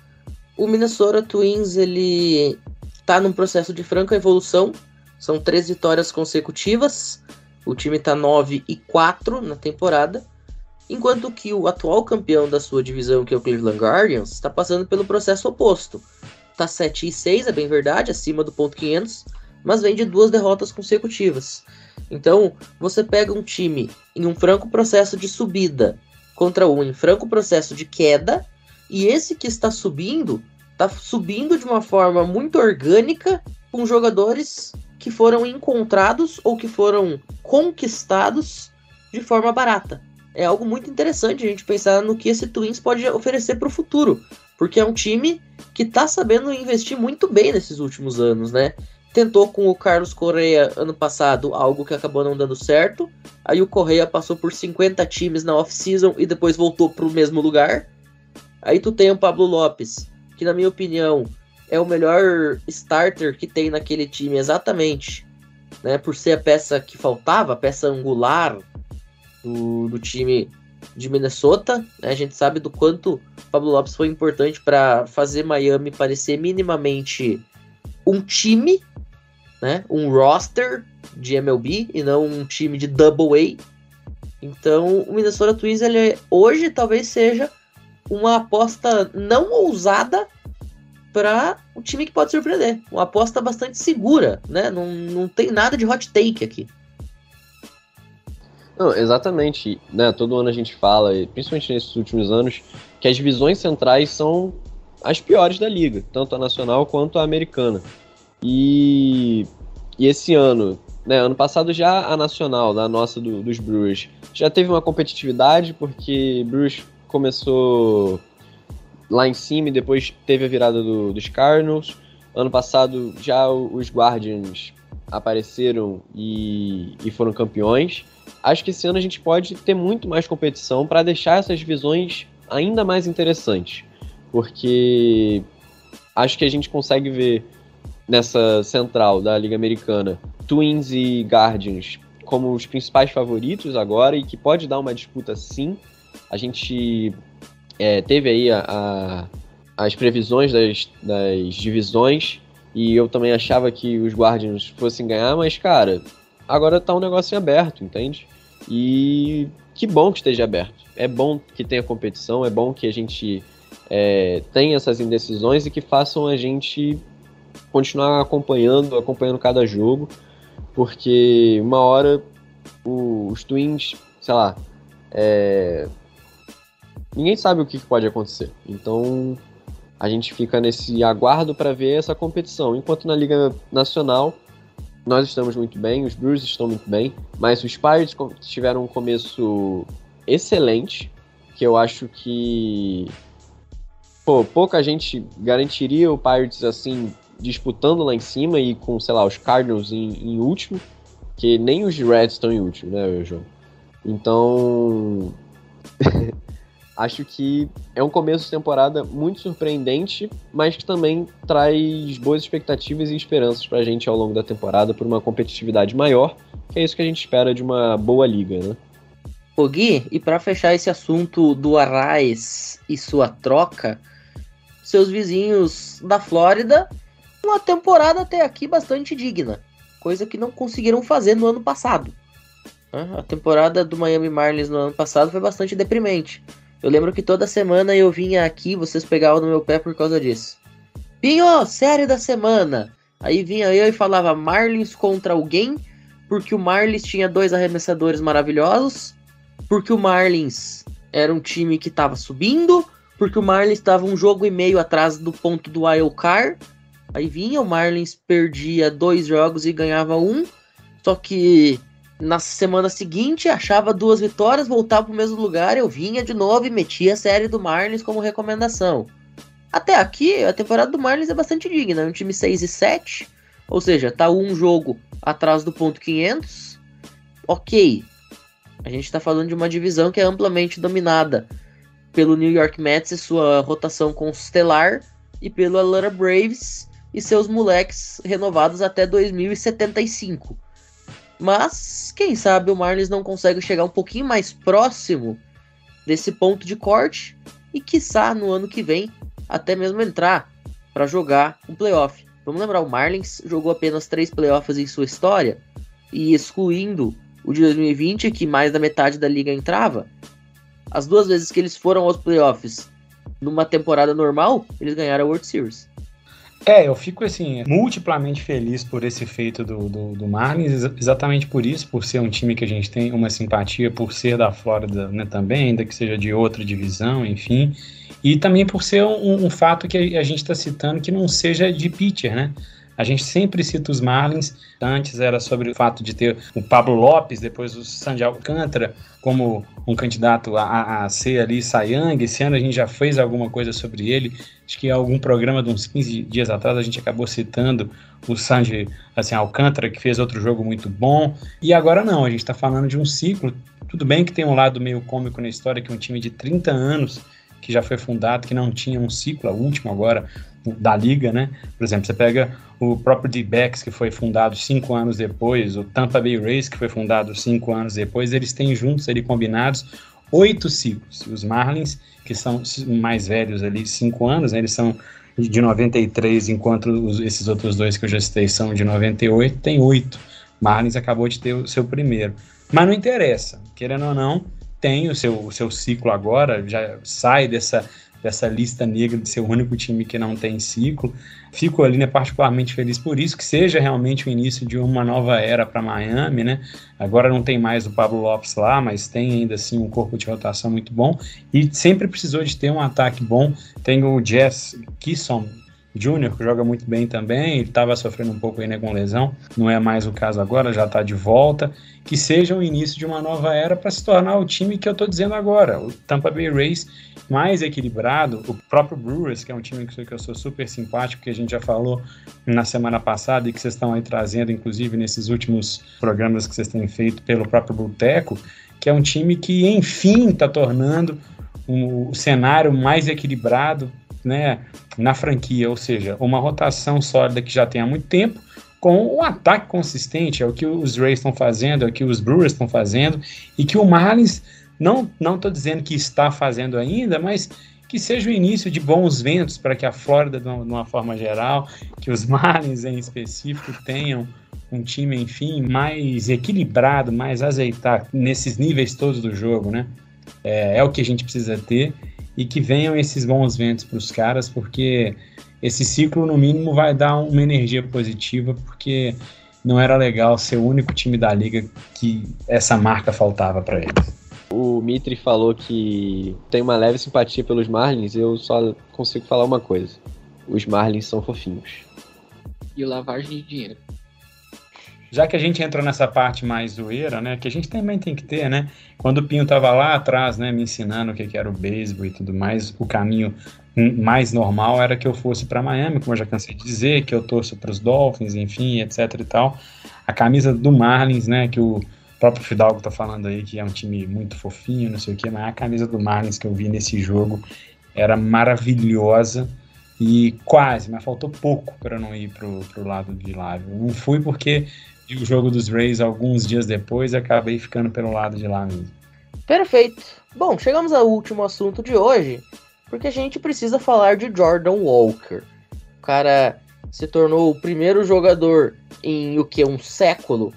B: o Minnesota Twins ele está num processo de franca evolução. São três vitórias consecutivas. O time está 9 e 4 na temporada. Enquanto que o atual campeão da sua divisão, que é o Cleveland Guardians, está passando pelo processo oposto. Está 7 e 6, é bem verdade, acima do ponto 500, mas vem de duas derrotas consecutivas. Então, você pega um time em um franco processo de subida contra um em franco processo de queda, e esse que está subindo, está subindo de uma forma muito orgânica com jogadores que foram encontrados ou que foram conquistados de forma barata. É algo muito interessante a gente pensar no que esse Twins pode oferecer para o futuro, porque é um time que está sabendo investir muito bem nesses últimos anos, né? Tentou com o Carlos Correia ano passado algo que acabou não dando certo. Aí o Correia passou por 50 times na off-season e depois voltou para o mesmo lugar. Aí tu tem o Pablo Lopes, que na minha opinião é o melhor starter que tem naquele time exatamente, né? Por ser a peça que faltava, a peça angular do, do time de Minnesota. Né? A gente sabe do quanto Pablo Lopes foi importante para fazer Miami parecer minimamente um time, né? Um roster de MLB e não um time de Double A. Então, o Minnesota Twins ele hoje talvez seja uma aposta não ousada para um time que pode surpreender. Uma aposta bastante segura, né? Não, não tem nada de hot take aqui.
D: Não, exatamente. Né? Todo ano a gente fala, principalmente nesses últimos anos, que as divisões centrais são as piores da liga, tanto a nacional quanto a americana. E, e esse ano, né, ano passado já a nacional, da nossa do, dos Brewers, já teve uma competitividade, porque Brewers começou lá em cima e depois teve a virada do, dos Cardinals. Ano passado já os Guardians apareceram e, e foram campeões. Acho que esse ano a gente pode ter muito mais competição para deixar essas divisões ainda mais interessantes. Porque acho que a gente consegue ver nessa central da Liga Americana Twins e Guardians como os principais favoritos agora e que pode dar uma disputa sim. A gente é, teve aí a, a, as previsões das, das divisões e eu também achava que os Guardians fossem ganhar, mas cara, agora tá um negócio em aberto, entende? E que bom que esteja aberto. É bom que tenha competição, é bom que a gente é, tenha essas indecisões e que façam a gente continuar acompanhando, acompanhando cada jogo, porque uma hora o, os Twins, sei lá, é, ninguém sabe o que pode acontecer. Então a gente fica nesse aguardo para ver essa competição. Enquanto na Liga Nacional nós estamos muito bem, os Brewers estão muito bem, mas os Pirates tiveram um começo excelente, que eu acho que pô, pouca gente garantiria o Pirates assim disputando lá em cima e com, sei lá, os Cardinals em, em último, que nem os Reds estão em último, né, João? Então, acho que é um começo de temporada muito surpreendente, mas que também traz boas expectativas e esperanças pra gente ao longo da temporada por uma competitividade maior, que é isso que a gente espera de uma boa liga, né?
B: Ô Gui, e para fechar esse assunto do Arraes e sua troca, seus vizinhos da Flórida, uma temporada até aqui bastante digna, coisa que não conseguiram fazer no ano passado. A temporada do Miami Marlins no ano passado foi bastante deprimente. Eu lembro que toda semana eu vinha aqui, vocês pegavam no meu pé por causa disso. Pinho, série da semana! Aí vinha eu e falava Marlins contra alguém, porque o Marlins tinha dois arremessadores maravilhosos, porque o Marlins era um time que estava subindo, porque o Marlins estava um jogo e meio atrás do ponto do Wild Card. Aí vinha, o Marlins perdia dois jogos e ganhava um, só que na semana seguinte, achava duas vitórias, voltava para o mesmo lugar, eu vinha de novo e metia a série do Marlins como recomendação. Até aqui, a temporada do Marlins é bastante digna, é um time 6 e 7, ou seja, tá um jogo atrás do ponto 500. Ok, a gente está falando de uma divisão que é amplamente dominada pelo New York Mets e sua rotação com Stellar e pelo Atlanta Braves e seus moleques renovados até 2075. Mas, quem sabe o Marlins não consegue chegar um pouquinho mais próximo desse ponto de corte e, quiçá, no ano que vem, até mesmo entrar para jogar um playoff. Vamos lembrar, o Marlins jogou apenas três playoffs em sua história e excluindo o de 2020, que mais da metade da liga entrava, as duas vezes que eles foram aos playoffs numa temporada normal, eles ganharam a World Series.
E: É, eu fico assim, multiplamente feliz por esse feito do, do, do Marlins, exatamente por isso, por ser um time que a gente tem uma simpatia, por ser da Flórida né, também, ainda que seja de outra divisão, enfim. E também por ser um, um fato que a, gente está citando que não seja de pitcher, né? A gente sempre cita os Marlins. Antes era sobre o fato de ter o Pablo Lopes, depois o Sandy Alcântara como um candidato a, a ser ali Sayang. Esse ano a gente já fez alguma coisa sobre ele. Acho que em algum programa de uns 15 dias atrás a gente acabou citando o Sandy assim, Alcântara, que fez outro jogo muito bom. E agora não, a gente está falando de um ciclo. Tudo bem que tem um lado meio cômico na história, que é um time de 30 anos que já foi fundado, que não tinha um ciclo, a último agora, da liga, né? Por exemplo, você pega o próprio D-Backs, que foi fundado cinco anos depois, o Tampa Bay Rays, que foi fundado cinco anos depois, eles têm juntos ali combinados oito ciclos. Os Marlins, que são mais velhos ali, cinco anos, né? eles são de 93, enquanto os, esses outros dois que eu já citei são de 98, tem oito. Marlins acabou de ter o seu primeiro. Mas não interessa, querendo ou não, tem o seu, o seu ciclo agora, já sai dessa dessa lista negra de ser o único time que não tem ciclo. Fico ali, né, particularmente feliz por isso, que seja realmente o início de uma nova era para Miami, né? Agora não tem mais o Pablo Lopes lá, mas tem ainda assim um corpo de rotação muito bom e sempre precisou de ter um ataque bom. Tem o Jess Kisson Júnior, que joga muito bem também, estava sofrendo um pouco aí né, com lesão, não é mais o caso agora, já está de volta. Que seja o início de uma nova era para se tornar o time que eu estou dizendo agora, o Tampa Bay Rays mais equilibrado, o próprio Brewers, que é um time que eu sou super simpático, que a gente já falou na semana passada e que vocês estão aí trazendo, inclusive nesses últimos programas que vocês têm feito pelo próprio Boteco, que é um time que enfim está tornando o cenário mais equilibrado né, na franquia, ou seja, uma rotação sólida que já tem há muito tempo, com um ataque consistente, é o que os Rays estão fazendo, é o que os Brewers estão fazendo, e que o Marlins, não estou dizendo que está fazendo ainda, mas que seja o início de bons ventos para que a Flórida, de uma forma geral, que os Marlins em específico tenham um time, enfim, mais equilibrado, mais azeitado nesses níveis todos do jogo, né? É, é o que a gente precisa ter e que venham esses bons ventos para os caras, porque esse ciclo, no mínimo, vai dar uma energia positiva, porque não era legal ser o único time da liga que essa marca faltava para eles.
D: O Mitri falou que tem uma leve simpatia pelos Marlins, eu só consigo falar uma coisa: os Marlins são fofinhos.
C: E lavagem de dinheiro.
E: Já que a gente entrou nessa parte mais zoeira, né, que a gente também tem que ter, né? Quando o Pinho tava lá atrás, né, me ensinando o que, que era o beisebol e tudo mais, o caminho mais normal era que eu fosse para Miami, como eu já cansei de dizer, que eu torço para os Dolphins, enfim, etc e tal. A camisa do Marlins, né, que o próprio Fidalgo tá falando aí que é um time muito fofinho, não sei o que, mas a camisa do Marlins que eu vi nesse jogo era maravilhosa e quase, mas faltou pouco para não ir pro, pro lado de lá. Eu não fui porque o jogo dos Rays alguns dias depois acabei ficando pelo lado de lá mesmo.
B: Perfeito. Bom, chegamos ao último assunto de hoje, porque a gente precisa falar de Jordan Walker. O cara se tornou o primeiro jogador em o que um século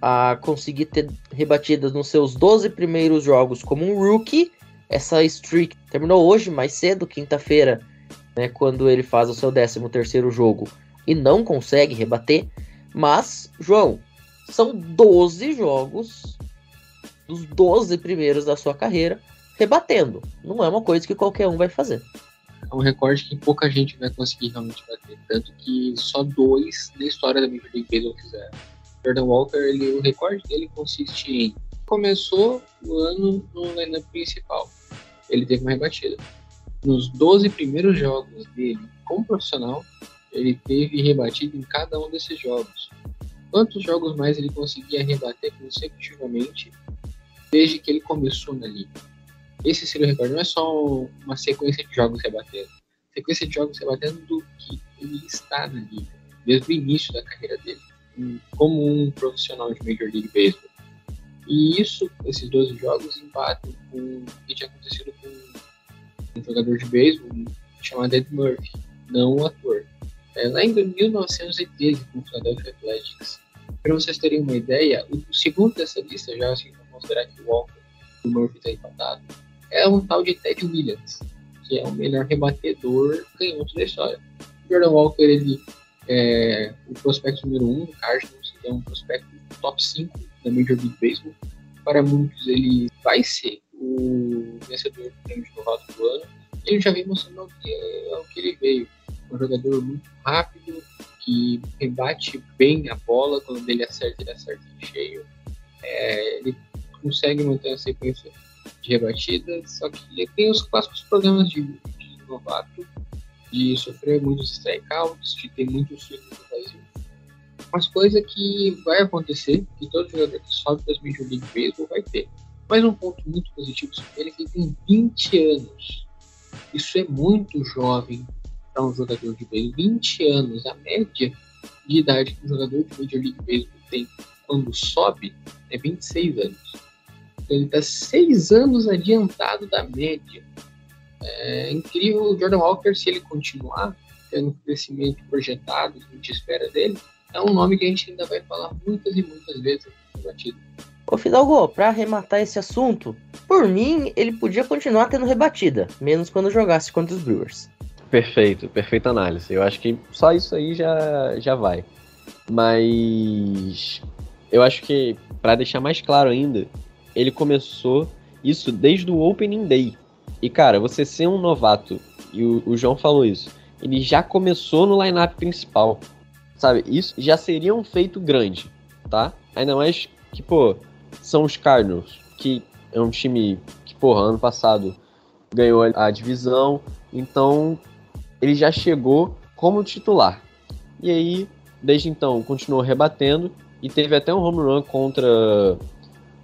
B: a conseguir ter rebatidas nos seus 12 primeiros jogos como um rookie. Essa streak terminou hoje, mais cedo, quinta-feira, né, quando ele faz o seu 13 terceiro jogo e não consegue rebater. Mas, João, são 12 jogos dos 12 primeiros da sua carreira rebatendo. Não é uma coisa que qualquer um vai fazer.
C: É um recorde que pouca gente vai conseguir realmente bater. Tanto que só dois na história da Major League Baseball fizeram. Jordan Walker, ele, o recorde dele consiste em começou o ano no lineup principal. Ele teve uma rebatida. Nos 12 primeiros jogos dele como profissional, ele teve rebatida em cada um desses jogos. Quantos jogos mais ele conseguia rebater consecutivamente desde que ele começou na liga? Esse seria o recorde. Não é só uma sequência de jogos rebatendo. Sequência de jogos rebatendo do que ele está na liga, desde o início da carreira dele como um profissional de Major League Baseball. E isso, esses 12 jogos, empatam com o que tinha acontecido com um jogador de beisebol chamado Ed Murphy, não o ator. É, lá em 1913, com o Philadelphia Athletics. Para vocês terem uma ideia, o segundo dessa lista, já assim, vamos considerar que o Walker e o Murphy está empatado, é um tal de Ted Williams, que é o melhor rebatedor canhoto da história. O Jordan Walker, ele é, o prospecto número 1 um do Cardinals, é um prospecto top 5 da Major League Baseball. Para muitos, ele vai ser o vencedor do prêmio de novato do ano. Ele já vem mostrando o que, ao que ele veio. Um jogador muito rápido, que rebate bem a bola, quando ele acerta, ele acerta em cheio. É, ele consegue manter a sequência de rebatidas, só que ele tem os clássicos problemas de, de novato, de sofrer muitos strikeouts, de ter muitos swings no Brasil. Mas coisa que vai acontecer, que todo jogador que sobe das Major League Baseball vai ter. Mas um ponto muito positivo sobre ele é que ele tem 20 anos. Isso é muito jovem para um jogador de beisebol. 20 anos, a média de idade que um jogador de Major League Baseball tem quando sobe é 26 anos. Então ele está 6 anos adiantado da média. É incrível o Jordan Walker, se ele continuar tendo crescimento projetado que a gente espera dele, é um nome que a gente ainda vai falar muitas e muitas vezes no batido.
B: Ô Fidalgo, para arrematar esse assunto, por mim ele podia continuar tendo rebatida, menos quando jogasse contra os Brewers.
D: Perfeito, perfeita análise. Eu acho que só isso aí já, já vai. Mas eu acho que, para deixar mais claro ainda, ele começou isso desde o Opening Day. E, cara, você ser um novato, e o, o João falou isso, ele já começou no lineup principal. Sabe? Isso já seria um feito grande, tá? Ainda mais que, pô, são os Cardinals, que é um time que, porra, ano passado ganhou a divisão, então ele já chegou como titular. E aí, desde então, continuou rebatendo e teve até um home run contra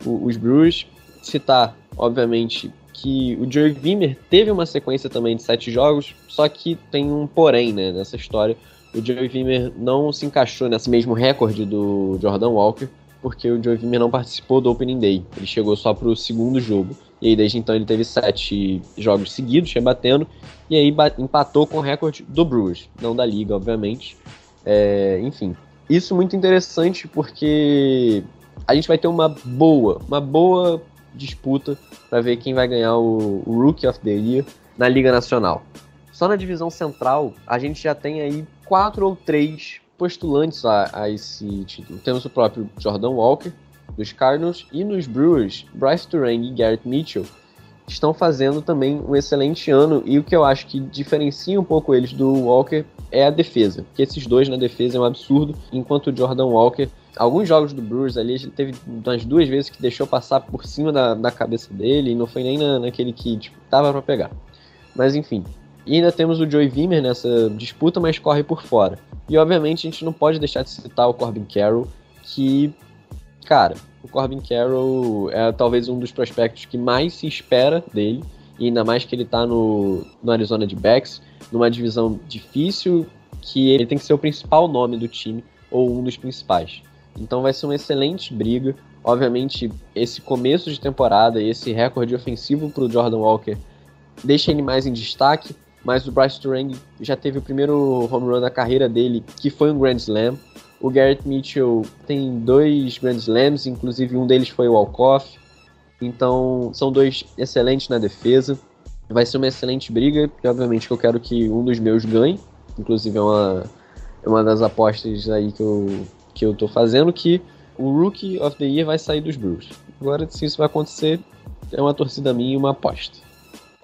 D: os Brewers. Citar, obviamente, que o Joey Wimmer teve uma sequência também de sete jogos, só que tem um porém né, nessa história. O Joey Wimmer não se encaixou nesse mesmo recorde do Jordan Walker, porque o Joey Wimmer não participou do Opening Day. Ele chegou só para o segundo jogo. E aí, desde então, ele teve sete jogos seguidos, rebatendo, e aí empatou com o recorde do Brewers, não da liga, obviamente. É, enfim, isso muito interessante porque a gente vai ter uma boa, uma boa disputa para ver quem vai ganhar o, o, Rookie of the Year. na Liga Nacional. Só na divisão central, a gente já tem aí quatro ou três postulantes a, a esse título. Temos o próprio Jordan Walker, dos Cardinals, e nos Brewers, Bryce Turang e Garrett Mitchell estão fazendo também um excelente ano, e o que eu acho que diferencia um pouco eles do Walker é a defesa, porque esses dois na defesa é um absurdo, enquanto o Jordan Walker alguns jogos do Brewers ali, ele teve umas duas vezes que deixou passar por cima da, da cabeça dele, e não foi nem na, naquele que tipo, tava para pegar. Mas enfim. E ainda temos o Joey Wimmer nessa disputa, mas corre por fora. E obviamente a gente não pode deixar de citar o Corbin Carroll, que, cara, o Corbin Carroll é talvez um dos prospectos que mais se espera dele, e ainda mais que ele tá no, no Arizona de Backs, numa divisão difícil, que ele tem que ser o principal nome do time, ou um dos principais. Então vai ser uma excelente briga. Obviamente, esse começo de temporada e esse recorde ofensivo para o Jordan Walker deixa ele mais em destaque, mas o Bryce Turang já teve o primeiro home run da carreira dele, que foi um Grand Slam. O Garrett Mitchell tem dois Grand Slams, inclusive um deles foi o walk-off. Então, são dois excelentes na defesa. Vai ser uma excelente briga, e obviamente eu quero que um dos meus ganhe. Inclusive é uma, é uma das apostas aí que eu, que eu tô fazendo, que o Rookie of the Year vai sair dos Brewers. Agora, se isso vai acontecer, é uma torcida minha e uma aposta.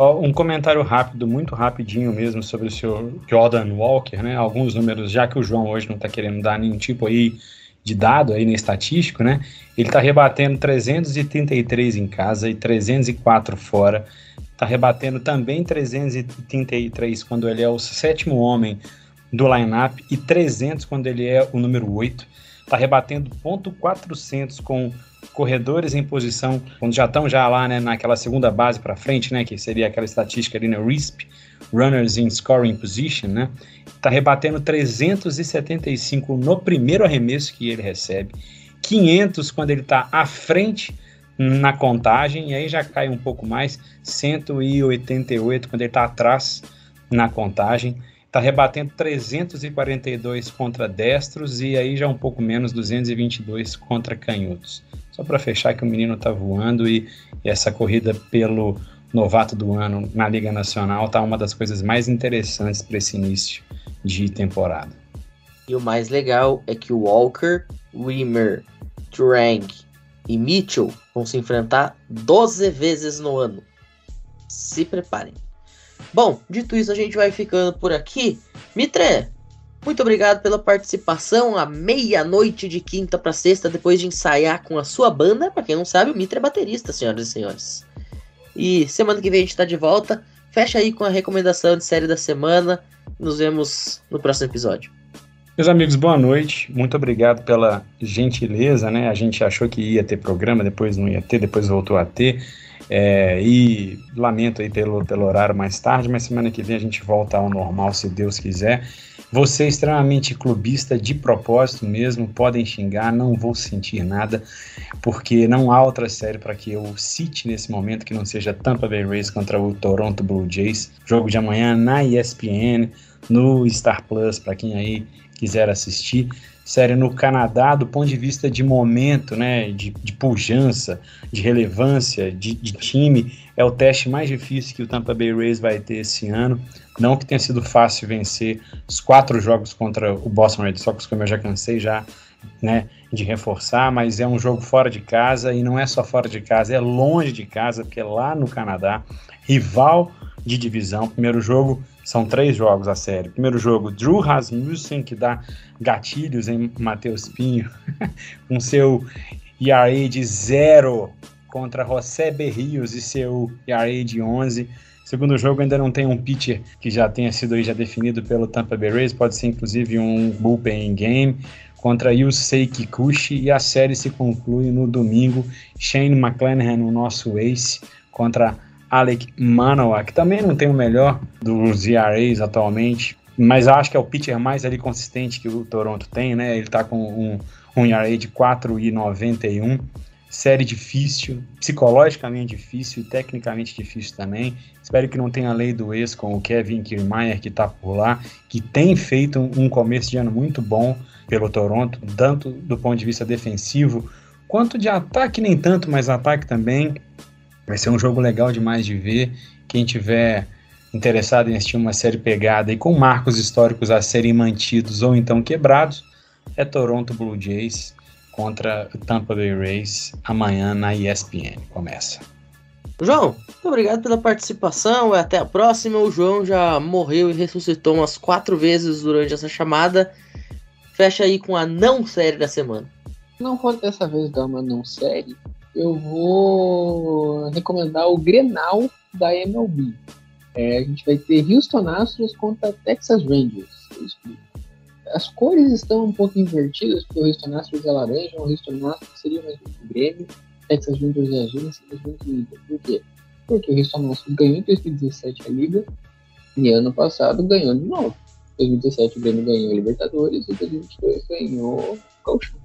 E: Um comentário rápido, muito rapidinho mesmo, sobre o senhor Jordan Walker, né? Alguns números, já que o João hoje não está querendo dar nenhum tipo aí de dado aí no estatístico, né? Ele está rebatendo 333 em casa e 304 fora. Está rebatendo também 333 quando ele é o sétimo homem do lineup e 300 quando ele é o número 8. Está rebatendo ponto 400 com corredores em posição, quando já estão já lá, né, naquela segunda base para frente, né, que seria aquela estatística ali no RISP, Runners in Scoring Position, né, tá rebatendo 375 no primeiro arremesso que ele recebe, 500 quando ele está à frente na contagem, e aí já cai um pouco mais, 188 quando ele está atrás na contagem, Está rebatendo 342 contra destros e aí já um pouco menos, 222 contra canhotos. Só para fechar que o menino está voando e, e, essa corrida pelo novato do ano na Liga Nacional tá uma das coisas mais interessantes para esse início de temporada.
B: E o mais legal é que o Walker, Wimmer, Trang e Mitchell vão se enfrentar 12 vezes no ano. Se preparem. Bom, dito isso, a gente vai ficando por aqui. Mitre, muito obrigado pela participação à meia-noite de quinta para sexta, depois de ensaiar com a sua banda. Para quem não sabe, o Mitre é baterista, senhoras e senhores. E semana que vem a gente está de volta. Fecha aí com a recomendação de série da semana. Nos vemos no próximo episódio.
E: Meus amigos, boa noite. Muito obrigado pela gentileza, né? A gente achou que ia ter programa, depois não ia ter, depois voltou a ter. É, e lamento aí pelo, pelo horário mais tarde, mas semana que vem a gente volta ao normal, se Deus quiser. Você é extremamente clubista de propósito mesmo, podem xingar, não vou sentir nada, porque não há outra série para que eu cite nesse momento que não seja Tampa Bay Rays contra o Toronto Blue Jays. Jogo de amanhã na ESPN, no Star Plus, para quem aí quiser assistir série no Canadá do ponto de vista de momento, né, de, de pujança, de relevância, de, de, time, é o teste mais difícil que o Tampa Bay Rays vai ter esse ano. Não que tenha sido fácil vencer os quatro jogos contra o Boston Red Sox, como eu já cansei já, né, de reforçar, mas é um jogo fora de casa e não é só fora de casa, é longe de casa, porque é lá no Canadá, rival de divisão. Primeiro jogo são três jogos a série. Primeiro jogo, Drew Rasmussen, que dá gatilhos em Matheus Pinho, com seu ERA de zero contra José Berrios e seu ERA de 11. Segundo jogo, ainda não tem um pitcher que já tenha sido já definido pelo Tampa Bay Rays, pode ser inclusive um bullpen game contra Yusei Kikuchi e a série se conclui no domingo. Shane McClanahan, o nosso ace, contra Alec Manoa, que também não tem o melhor dos ERAs atualmente, mas acho que é o pitcher mais ali consistente que o Toronto tem, né? Ele tá com um, um ERA de 4,91. Série difícil, psicologicamente difícil e tecnicamente difícil também. Espero que não tenha lei do ex com o Kevin Kiermaier que tá por lá, que tem feito um começo de ano muito bom pelo Toronto, tanto do ponto de vista defensivo quanto de ataque, nem tanto, mas ataque também. Vai ser um jogo legal demais de ver. Quem tiver interessado em assistir uma série pegada e com marcos históricos a serem mantidos ou então quebrados, é Toronto Blue Jays contra Tampa Bay Rays amanhã na ESPN. Começa.
B: João, muito obrigado pela participação. Até a próxima. O João já morreu e ressuscitou umas quatro vezes durante essa chamada. Fecha aí com a não série da semana.
C: Não vou dessa vez dar uma não série. Eu vou recomendar o Grenal da MLB. É, a gente vai ter Houston Astros contra Texas Rangers. As cores estão um pouco invertidas, porque o Houston Astros é laranja, o Houston Astros seria mais um Grêmio, Texas Rangers é azul Texas Rangers é Inter. Por quê? Porque o Houston Astros ganhou em 2017 a Liga e ano passado ganhou de novo. Em 2017 o Grêmio ganhou a Libertadores e 2022 ganhou o Gauchão.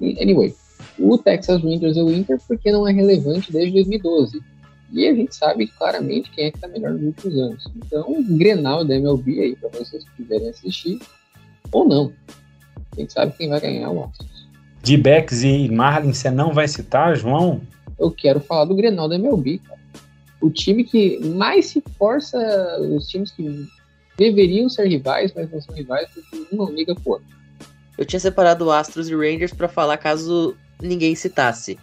C: Anyway, o Texas Rangers é o Inter porque não é relevante desde 2012. E a gente sabe claramente quem é que tá melhor nos últimos anos. Então, o Grenal da MLB aí, para vocês que quiserem assistir, ou não. A gente sabe quem vai ganhar o Astros.
E: De Becks e Marlin, você não vai citar, João?
C: Eu quero falar do Grenal da MLB, cara. O time que mais se força, os times que deveriam ser rivais, mas não são rivais porque um não liga pro outro.
B: Eu tinha separado Astros e Rangers para falar caso ninguém citasse.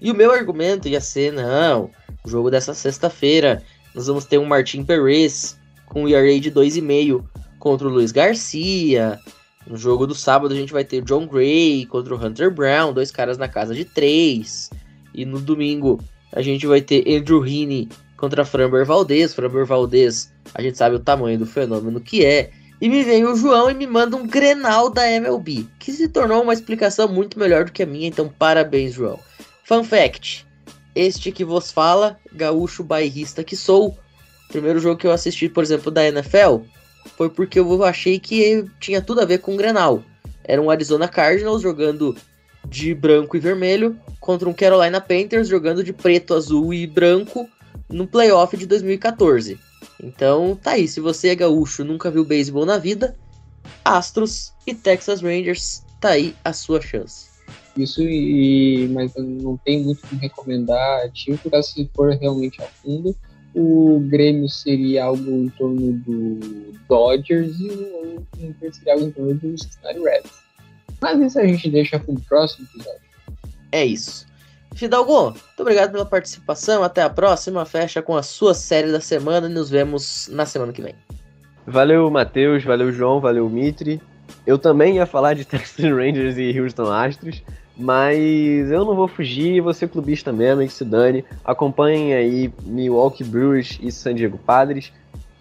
B: E o meu argumento ia ser, não, o jogo dessa sexta-feira, nós vamos ter um Martin Perez com um ERA de 2,5 contra o Luiz Garcia. No jogo do sábado a gente vai ter John Gray contra o Hunter Brown, dois caras na casa de 3. E no domingo a gente vai ter Andrew Heaney contra Framber Valdez. Framber Valdez, a gente sabe o tamanho do fenômeno que é. E me vem o João e me manda um Grenal da MLB, que se tornou uma explicação muito melhor do que a minha, então parabéns, João. Fun fact: este que vos fala, gaúcho bairrista que sou, primeiro jogo que eu assisti, por exemplo, da NFL, foi porque eu achei que tinha tudo a ver com o Grenal. Era um Arizona Cardinals jogando de branco e vermelho contra um Carolina Panthers jogando de preto, azul e branco no playoff de 2014. Então tá aí, se você é gaúcho nunca viu beisebol na vida, Astros e Texas Rangers, tá aí a sua chance.
C: Isso e mas não tem muito como recomendar time, porque se for realmente a fundo, o Grêmio seria algo em torno do Dodgers e o Inter seria algo em torno do Cincinnati Reds. Mas isso a gente deixa para o próximo episódio.
B: É isso. Fidalgo, muito obrigado pela participação. Até a próxima. Fecha com a sua série da semana e nos vemos na semana que vem.
D: Valeu, Matheus. Valeu, João. Valeu, Mitri. Eu também ia falar de Texas Rangers e Houston Astros, mas eu não vou fugir. Você clubista mesmo, que se dane. Acompanhem aí Milwaukee Brewers e San Diego Padres.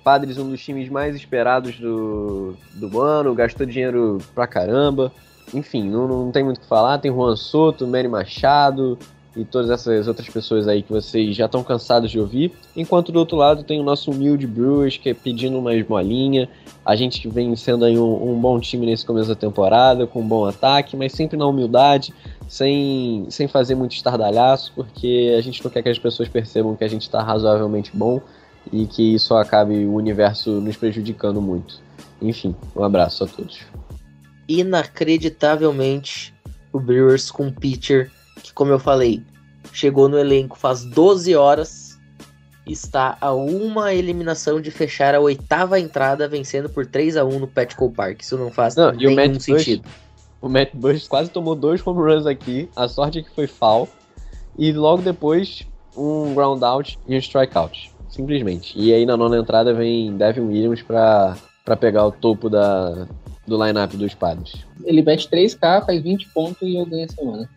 D: Padres, um dos times mais esperados do, do ano, gastou dinheiro pra caramba. Enfim, não, não tem muito o que falar. Tem Juan Soto, Manny Machado, e todas essas outras pessoas aí que vocês já estão cansados de ouvir. Enquanto do outro lado tem o nosso humilde Brewers, que é pedindo uma esmolinha. A gente que vem sendo aí um, um, bom time nesse começo da temporada, com um bom ataque, mas sempre na humildade, sem, sem fazer muito estardalhaço, porque a gente não quer que as pessoas percebam que a gente está razoavelmente bom e que isso acabe o universo nos prejudicando muito. Enfim, um abraço a todos.
B: Inacreditavelmente, o Brewers com pitcher que, como eu falei, chegou no elenco faz 12 horas, está a uma eliminação de fechar a oitava entrada, vencendo por 3 a 1 no Petco Park. Isso não faz não, nenhum sentido.
D: Bush, o Matt Bush quase tomou dois home runs aqui, a sorte é que foi foul, e logo depois um ground out e um strikeout. Simplesmente. E aí na nona entrada vem Devin Williams para pegar o topo da, do lineup dos padres.
C: Ele mete 3K, faz 20 pontos e eu ganho a semana.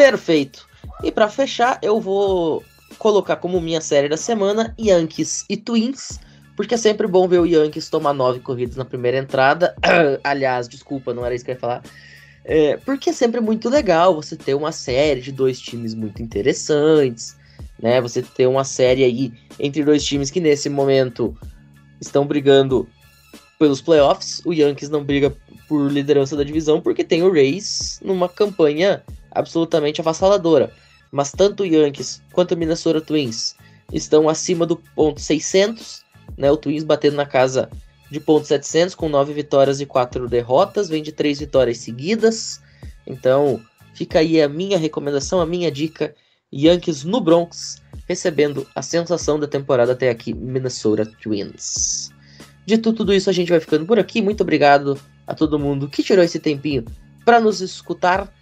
B: Perfeito. E para fechar, eu vou colocar como minha série da semana Yankees e Twins, porque é sempre bom ver o Yankees tomar nove corridas na primeira entrada. Aliás, desculpa, não era isso que eu ia falar. É, porque é sempre muito legal você ter uma série de dois times muito interessantes, né? Você ter uma série aí entre dois times que nesse momento estão brigando pelos playoffs. O Yankees não briga por liderança da divisão porque tem o Rays numa campanha absolutamente avassaladora, mas tanto Yankees quanto Minnesota Twins estão acima do ponto 600, né? O Twins batendo na casa de ponto 700 com 9 vitórias e 4 derrotas, vem de 3 vitórias seguidas. Então, fica aí a minha recomendação, a minha dica, Yankees no Bronx, recebendo a sensação da temporada até aqui, Minnesota Twins. Dito tudo isso, a gente vai ficando por aqui. Muito obrigado a todo mundo que tirou esse tempinho para nos escutar.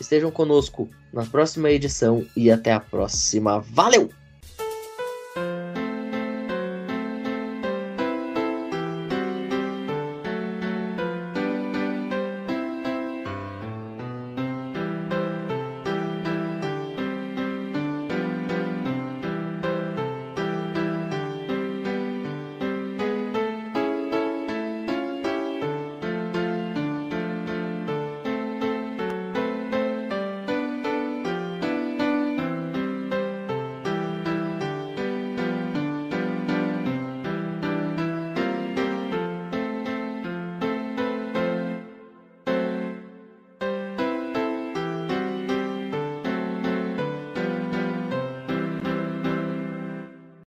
B: Estejam conosco na próxima edição e até a próxima. Valeu!